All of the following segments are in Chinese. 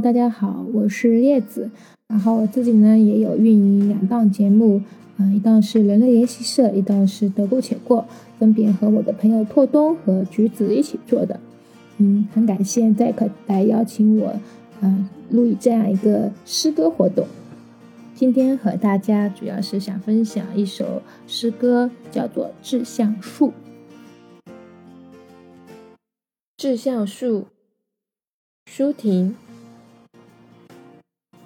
大家好，我是叶子。然后我自己呢也有运营两档节目，嗯，一档是人类研习社，一档是得过且过，分别和我的朋友拓东和橘子一起做的。嗯，很感谢 Zack 来邀请我，嗯，录以这样一个诗歌活动。今天和大家主要是想分享一首诗歌，叫做《志向树》。志向树，舒婷。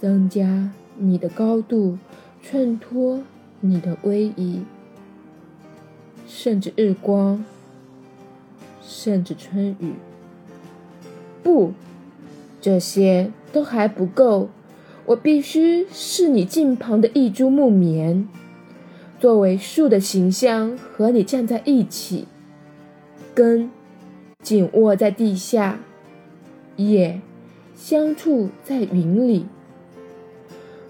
增加你的高度，衬托你的威仪，甚至日光，甚至春雨。不，这些都还不够，我必须是你近旁的一株木棉，作为树的形象和你站在一起。根紧握在地下，叶相触在云里。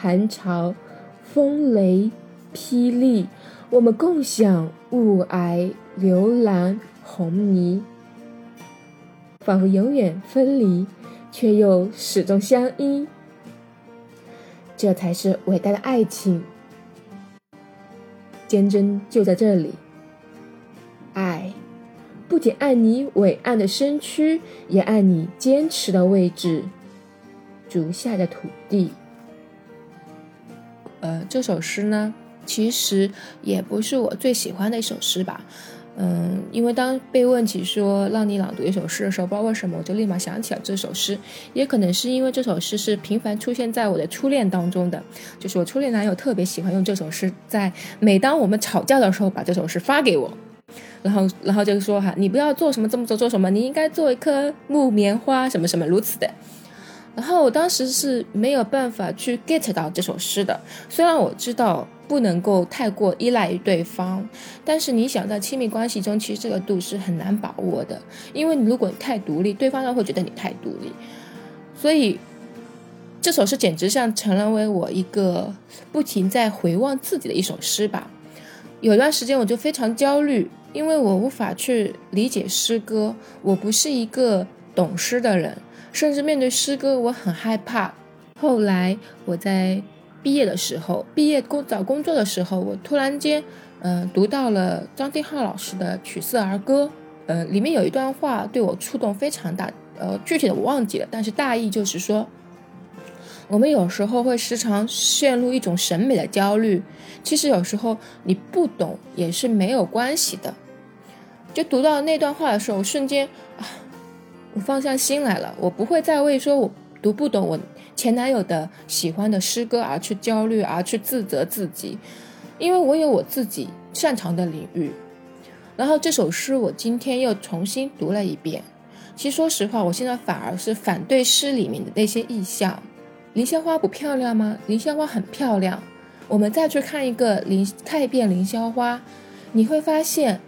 寒潮、风雷、霹雳；我们共享雾霭、流岚、红霓。仿佛永远分离，却又始终相依。这才是伟大的爱情，坚贞就在这里。爱。不仅爱你伟岸的身躯，也爱你坚持的位置，足下的土地。呃，这首诗呢，其实也不是我最喜欢的一首诗吧。嗯，因为当被问起说让你朗读一首诗的时候，不知道为什么我就立马想起了这首诗。也可能是因为这首诗是频繁出现在我的初恋当中的，就是我初恋男友特别喜欢用这首诗，在每当我们吵架的时候，把这首诗发给我。然后，然后就说哈，你不要做什么这么做做什么，你应该做一棵木棉花，什么什么如此的。然后我当时是没有办法去 get 到这首诗的。虽然我知道不能够太过依赖于对方，但是你想在亲密关系中，其实这个度是很难把握的。因为你如果太独立，对方又会觉得你太独立。所以这首诗简直像成了为我一个不停在回望自己的一首诗吧。有段时间我就非常焦虑。因为我无法去理解诗歌，我不是一个懂诗的人，甚至面对诗歌我很害怕。后来我在毕业的时候，毕业工找工作的时候，我突然间，嗯，读到了张定浩老师的《曲色儿歌》，呃，里面有一段话对我触动非常大，呃，具体的我忘记了，但是大意就是说。我们有时候会时常陷入一种审美的焦虑，其实有时候你不懂也是没有关系的。就读到那段话的时候，我瞬间啊，我放下心来了。我不会再为说我读不懂我前男友的喜欢的诗歌而去焦虑，而去自责自己，因为我有我自己擅长的领域。然后这首诗我今天又重新读了一遍。其实说实话，我现在反而是反对诗里面的那些意象。凌霄花不漂亮吗？凌霄花很漂亮。我们再去看一个凌，看一遍凌霄花，你会发现，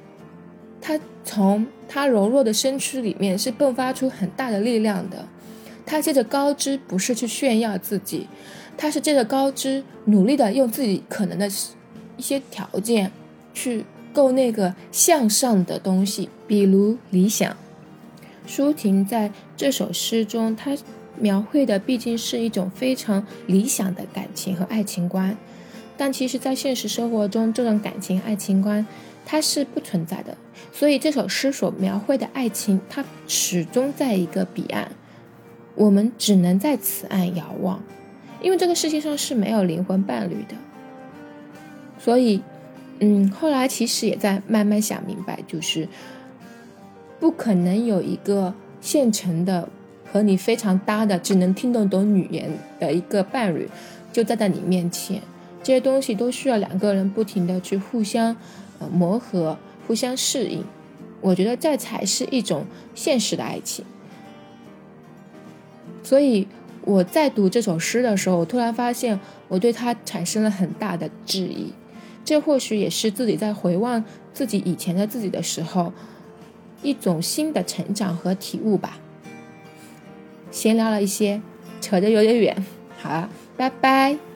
它从他柔弱的身躯里面是迸发出很大的力量的。他借着高枝不是去炫耀自己，他是借着高枝努力的用自己可能的一些条件去够那个向上的东西，比如理想。舒婷在这首诗中，她。描绘的毕竟是一种非常理想的感情和爱情观，但其实，在现实生活中，这种感情爱情观它是不存在的。所以，这首诗所描绘的爱情，它始终在一个彼岸。我们只能在此岸遥望，因为这个世界上是没有灵魂伴侣的。所以，嗯，后来其实也在慢慢想明白，就是不可能有一个现成的和你非常搭的，只能听得懂语言的一个伴侣就站在你面前。这些东西都需要两个人不停的去互相呃磨合、互相适应。我觉得这才是一种现实的爱情。所以我在读这首诗的时候，我突然发现我对它产生了很大的质疑。这或许也是自己在回望自己以前的自己的时候，一种新的成长和体悟吧。闲聊了一些，扯得有点远，好了，拜拜。